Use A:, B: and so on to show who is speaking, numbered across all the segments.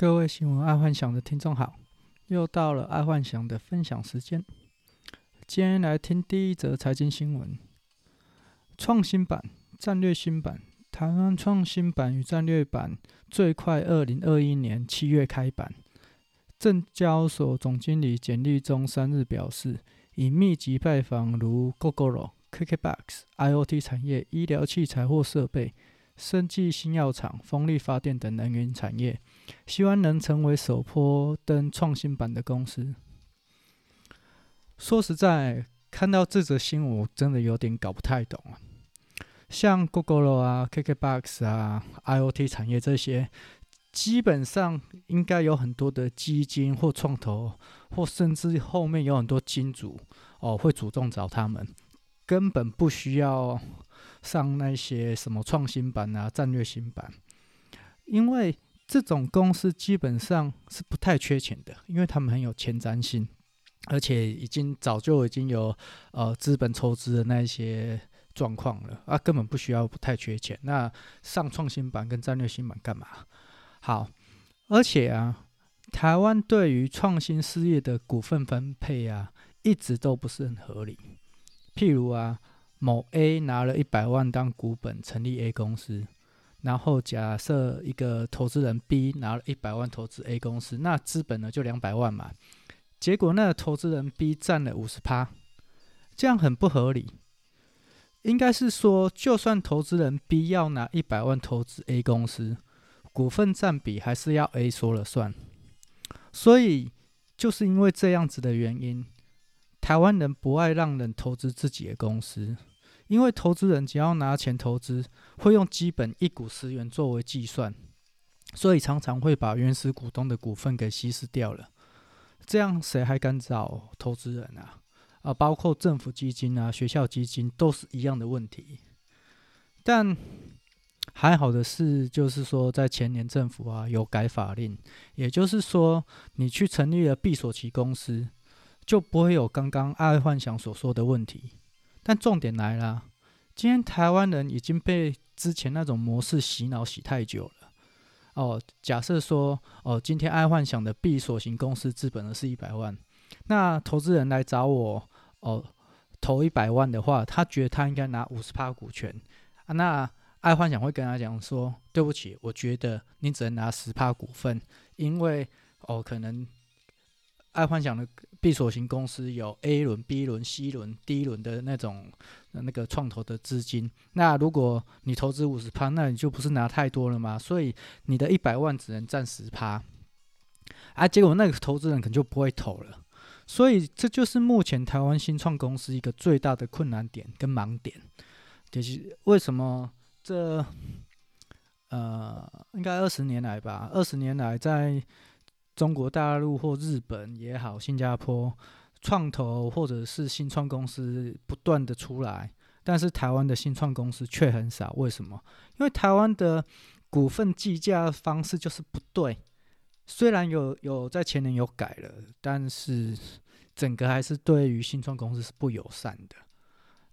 A: 各位新闻爱幻想的听众好，又到了爱幻想的分享时间。今天来听第一则财经新闻：创新版、战略新版，台湾创新版与战略版最快二零二一年七月开板。证交所总经理简立中三日表示，已密集拜访如 Gogoro、KKBOX、IoT 产业、医疗器材或设备。生技新药厂、风力发电等能源产业，希望能成为首波登创新板的公司。说实在，看到这则新闻，我真的有点搞不太懂啊。像 Gogoro 啊、KKBOX 啊、IoT 产业这些，基本上应该有很多的基金或创投，或甚至后面有很多金主哦，会主动找他们，根本不需要。上那些什么创新板啊、战略新板，因为这种公司基本上是不太缺钱的，因为他们很有前瞻性，而且已经早就已经有呃资本筹资的那一些状况了啊，根本不需要不太缺钱。那上创新板跟战略新板干嘛？好，而且啊，台湾对于创新事业的股份分配啊，一直都不是很合理。譬如啊。某 A 拿了一百万当股本成立 A 公司，然后假设一个投资人 B 拿了一百万投资 A 公司，那资本呢就两百万嘛。结果那个投资人 B 占了五十趴，这样很不合理。应该是说，就算投资人 B 要拿一百万投资 A 公司，股份占比还是要 A 说了算。所以就是因为这样子的原因，台湾人不爱让人投资自己的公司。因为投资人只要拿钱投资，会用基本一股十元作为计算，所以常常会把原始股东的股份给稀释掉了。这样谁还敢找投资人啊？啊，包括政府基金啊、学校基金都是一样的问题。但还好的是，就是说在前年政府啊有改法令，也就是说你去成立了闭锁期公司，就不会有刚刚爱幻想所说的问题。但重点来了，今天台湾人已经被之前那种模式洗脑洗太久了。哦，假设说，哦，今天爱幻想的闭锁型公司资本额是一百万，那投资人来找我，哦，投一百万的话，他觉得他应该拿五十趴股权，啊，那爱幻想会跟他讲说，对不起，我觉得你只能拿十趴股份，因为，哦，可能。爱幻想的闭锁型公司有 A 轮、B 轮、C 轮、D 轮的那种那个创投的资金。那如果你投资五十趴，那你就不是拿太多了吗？所以你的一百万只能占十趴，啊，结果那个投资人可能就不会投了。所以这就是目前台湾新创公司一个最大的困难点跟盲点，就是为什么这呃，应该二十年来吧，二十年来在。中国大陆或日本也好，新加坡创投或者是新创公司不断的出来，但是台湾的新创公司却很少。为什么？因为台湾的股份计价方式就是不对。虽然有有在前年有改了，但是整个还是对于新创公司是不友善的。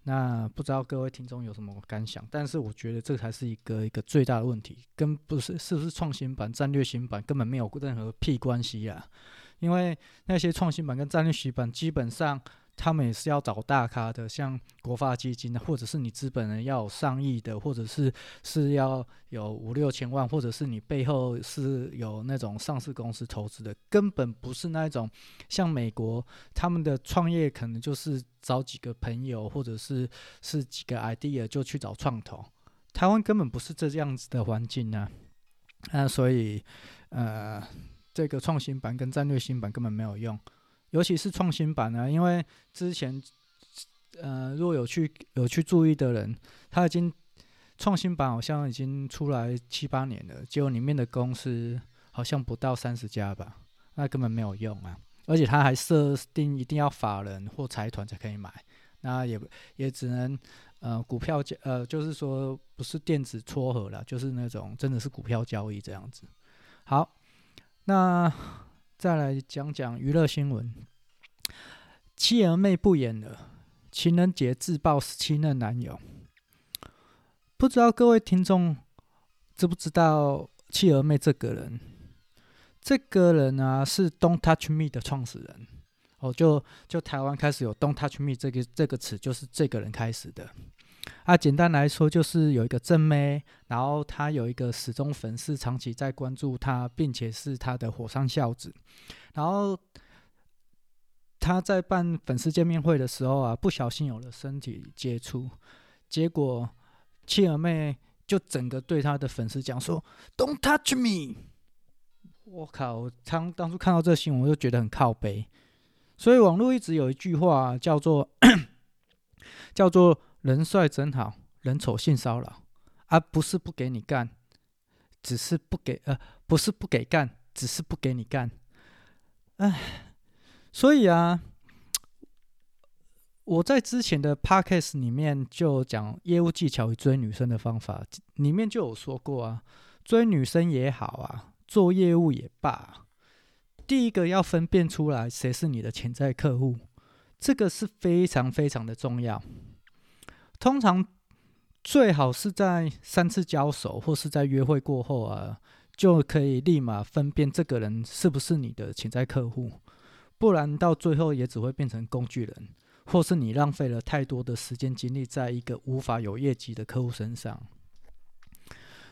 A: 那不知道各位听众有什么感想？但是我觉得这才是一个一个最大的问题，跟不是是不是创新版、战略新版根本没有任何屁关系啊！因为那些创新版跟战略新版基本上。他们也是要找大咖的，像国发基金的，或者是你资本人要有上亿的，或者是是要有五六千万，或者是你背后是有那种上市公司投资的，根本不是那种像美国他们的创业可能就是找几个朋友，或者是是几个 idea 就去找创投，台湾根本不是这样子的环境啊，啊，所以呃，这个创新版跟战略新版根本没有用。尤其是创新板呢，因为之前，呃，若有去有去注意的人，他已经创新板好像已经出来七八年了，结果里面的公司好像不到三十家吧，那根本没有用啊！而且他还设定一定要法人或财团才可以买，那也也只能呃股票交呃，就是说不是电子撮合了，就是那种真的是股票交易这样子。好，那。再来讲讲娱乐新闻，妻儿妹不演了，情人节自曝十七任男友。不知道各位听众知不知道妻儿妹这个人？这个人啊是 “Don't Touch Me” 的创始人。哦，就就台湾开始有 “Don't Touch Me” 这个这个词，就是这个人开始的。啊，简单来说，就是有一个正妹，然后他有一个始终粉丝，长期在关注他，并且是他的火山孝子。然后他在办粉丝见面会的时候啊，不小心有了身体接触，结果七儿妹就整个对他的粉丝讲说：“Don't touch me！” 我靠！我当当初看到这新闻，我就觉得很靠北。所以网络一直有一句话叫做 叫做。人帅真好，人丑性骚扰，而、不是不给你干，只是不给呃，不是不给干，只是不给你干。哎，所以啊，我在之前的 podcast 里面就讲业务技巧与追女生的方法，里面就有说过啊，追女生也好啊，做业务也罢，第一个要分辨出来谁是你的潜在客户，这个是非常非常的重要。通常最好是在三次交手或是在约会过后啊，就可以立马分辨这个人是不是你的潜在客户，不然到最后也只会变成工具人，或是你浪费了太多的时间精力在一个无法有业绩的客户身上。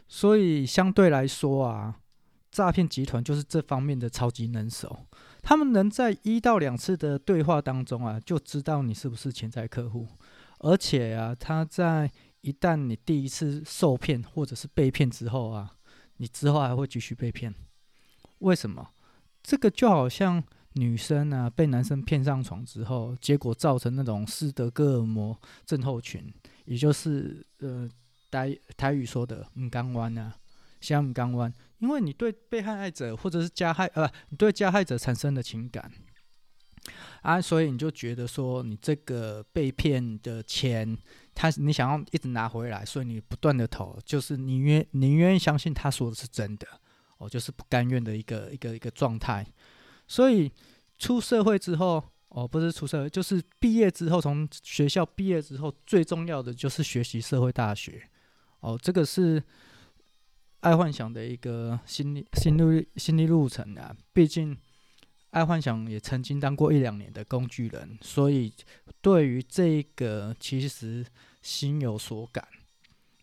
A: 所以相对来说啊，诈骗集团就是这方面的超级能手，他们能在一到两次的对话当中啊，就知道你是不是潜在客户。而且啊，他在一旦你第一次受骗或者是被骗之后啊，你之后还会继续被骗。为什么？这个就好像女生啊被男生骗上床之后，结果造成那种斯德哥尔摩症候群，也就是呃台台语说的“母港湾”啊，像母港湾，因为你对被害者或者是加害呃，你对加害者产生的情感。啊，所以你就觉得说，你这个被骗的钱，他你想要一直拿回来，所以你不断的投，就是宁愿宁愿相信他说的是真的，哦，就是不甘愿的一个一个一个状态。所以出社会之后，哦，不是出社会，就是毕业之后，从学校毕业之后，最重要的就是学习社会大学。哦，这个是爱幻想的一个心理心路心理路程啊，毕竟。爱幻想也曾经当过一两年的工具人，所以对于这个其实心有所感。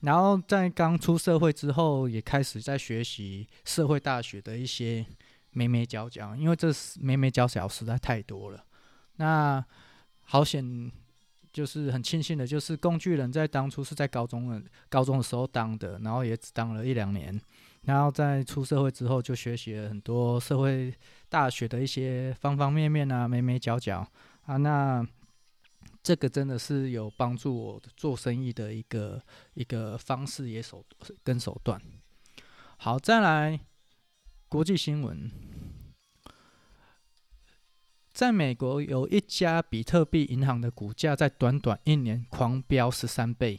A: 然后在刚出社会之后，也开始在学习社会大学的一些眉眉角角，因为这眉眉角角实在太多了。那好险，就是很庆幸的，就是工具人在当初是在高中的高中的时候当的，然后也只当了一两年。然后在出社会之后，就学习了很多社会大学的一些方方面面啊，眉眉角角啊，那这个真的是有帮助我做生意的一个一个方式也手跟手段。好，再来国际新闻，在美国有一家比特币银行的股价在短短一年狂飙十三倍。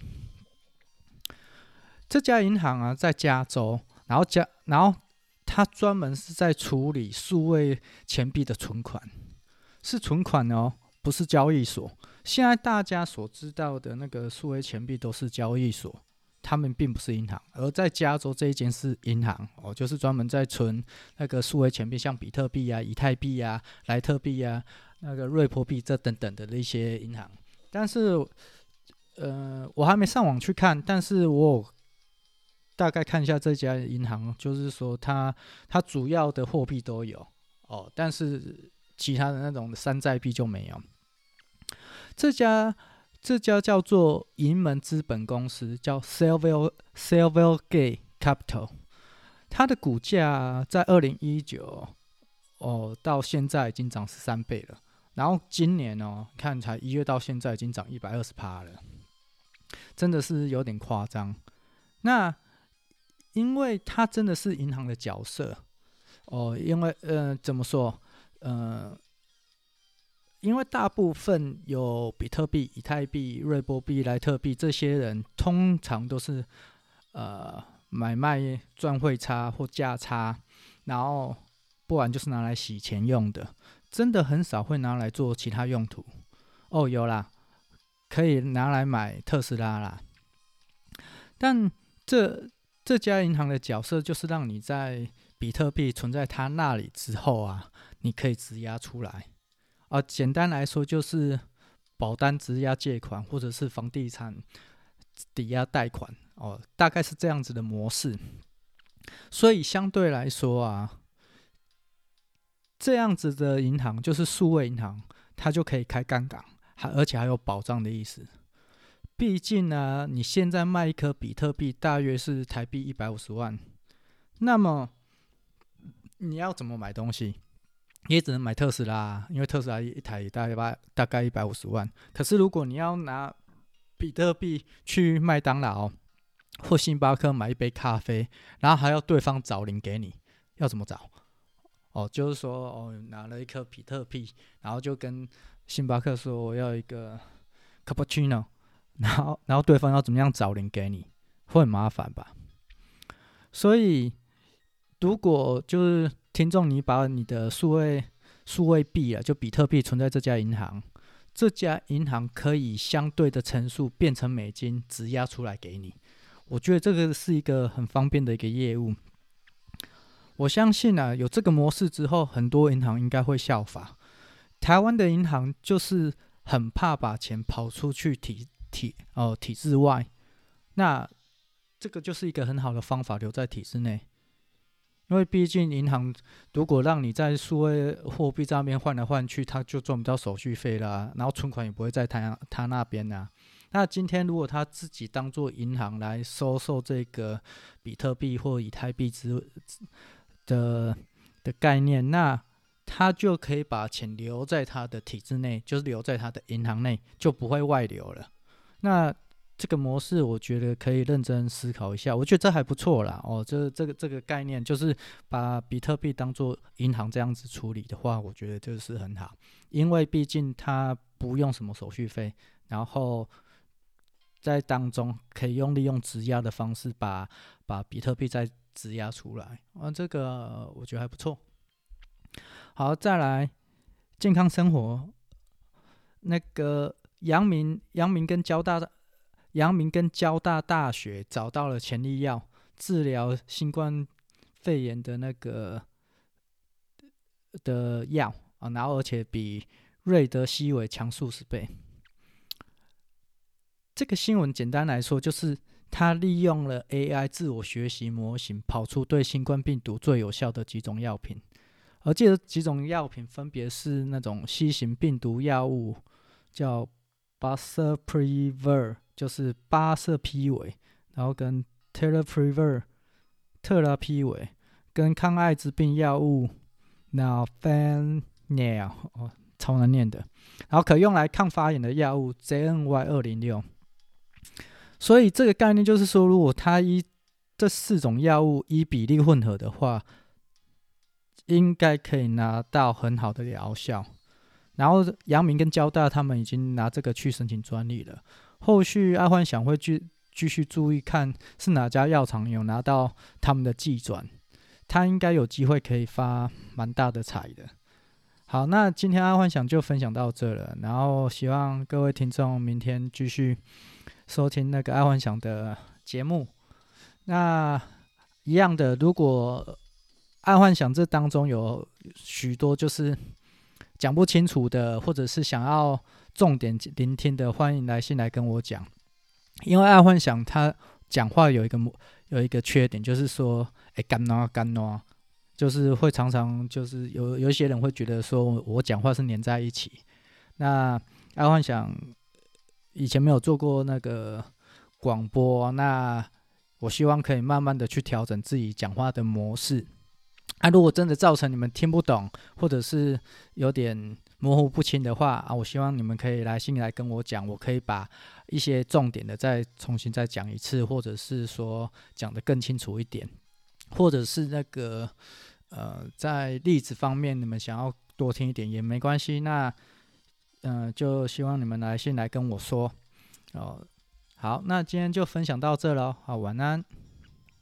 A: 这家银行啊，在加州。然后加，然后他专门是在处理数位钱币的存款，是存款哦，不是交易所。现在大家所知道的那个数位钱币都是交易所，他们并不是银行。而在加州这一间是银行哦，就是专门在存那个数位钱币，像比特币啊、以太币啊、莱特币啊、那个瑞波币这等等的那些银行。但是，呃，我还没上网去看，但是我。大概看一下这家银行，就是说它它主要的货币都有哦，但是其他的那种山寨币就没有。这家这家叫做银门资本公司，叫 Silver Silvergate Capital，它的股价在二零一九哦到现在已经涨十三倍了，然后今年哦看才一月到现在已经涨一百二十趴了，真的是有点夸张。那因为它真的是银行的角色哦，因为呃，怎么说？呃，因为大部分有比特币、以太币、瑞波币、莱特币这些人，通常都是呃买卖赚汇差或价差，然后不然就是拿来洗钱用的，真的很少会拿来做其他用途。哦，有啦，可以拿来买特斯拉啦，但这。这家银行的角色就是让你在比特币存在它那里之后啊，你可以质押出来。啊，简单来说就是保单质押借款，或者是房地产抵押贷款哦，大概是这样子的模式。所以相对来说啊，这样子的银行就是数位银行，它就可以开杠杆，还而且还有保障的意思。毕竟呢，你现在卖一颗比特币大约是台币一百五十万，那么。你要怎么买东西？也只能买特斯拉，因为特斯拉一台大概大概一百五十万。可是如果你要拿比特币去麦当劳或星巴克买一杯咖啡，然后还要对方找零给你，要怎么找？哦，就是说哦，拿了一颗比特币，然后就跟星巴克说我要一个 cappuccino，然后然后对方要怎么样找零给你，会很麻烦吧？所以。如果就是听众，你把你的数位数位币啊，就比特币存在这家银行，这家银行可以相对的乘数变成美金质押出来给你。我觉得这个是一个很方便的一个业务。我相信啊，有这个模式之后，很多银行应该会效法。台湾的银行就是很怕把钱跑出去体体哦体制外，那这个就是一个很好的方法，留在体制内。因为毕竟银行如果让你在数位货币这边换来换去，他就赚不到手续费啦，然后存款也不会在他他那边呐。那今天如果他自己当做银行来收受这个比特币或以太币之的的概念，那他就可以把钱留在他的体制内，就是留在他的银行内，就不会外流了。那这个模式我觉得可以认真思考一下，我觉得这还不错啦。哦，这这个这个概念就是把比特币当做银行这样子处理的话，我觉得就是很好，因为毕竟它不用什么手续费，然后在当中可以用利用质押的方式把把比特币再质押出来，啊，这个我觉得还不错。好，再来健康生活，那个阳明阳明跟交大的。阳明跟交大大学找到了潜力药，治疗新冠肺炎的那个的药啊，然后而且比瑞德西韦强数十倍。这个新闻简单来说，就是他利用了 AI 自我学习模型，跑出对新冠病毒最有效的几种药品，而这几种药品分别是那种新型病毒药物，叫 Boceprevir 就是巴瑟匹韦，然后跟特拉普韦、特拉匹韦，跟抗艾滋病药物 Nalfenil 哦，超难念的，然后可用来抗发炎的药物 ZNY 二零六。所以这个概念就是说，如果它一这四种药物一比例混合的话，应该可以拿到很好的疗效。然后阳明跟交大他们已经拿这个去申请专利了。后续爱幻想会继继续注意看是哪家药厂有拿到他们的技转，他应该有机会可以发蛮大的财的。好，那今天爱幻想就分享到这了，然后希望各位听众明天继续收听那个爱幻想的节目。那一样的，如果爱幻想这当中有许多就是讲不清楚的，或者是想要。重点聆听的，欢迎来信来跟我讲。因为爱幻想他讲话有一个有一个缺点，就是说，哎，干呐干呐，就是会常常就是有有一些人会觉得说我讲话是黏在一起。那爱幻想以前没有做过那个广播，那我希望可以慢慢的去调整自己讲话的模式。啊，如果真的造成你们听不懂，或者是有点。模糊不清的话啊，我希望你们可以来信来跟我讲，我可以把一些重点的再重新再讲一次，或者是说讲得更清楚一点，或者是那个呃，在例子方面你们想要多听一点也没关系。那嗯、就希望你们来信来跟我说哦。好，那今天就分享到这喽，好，晚安。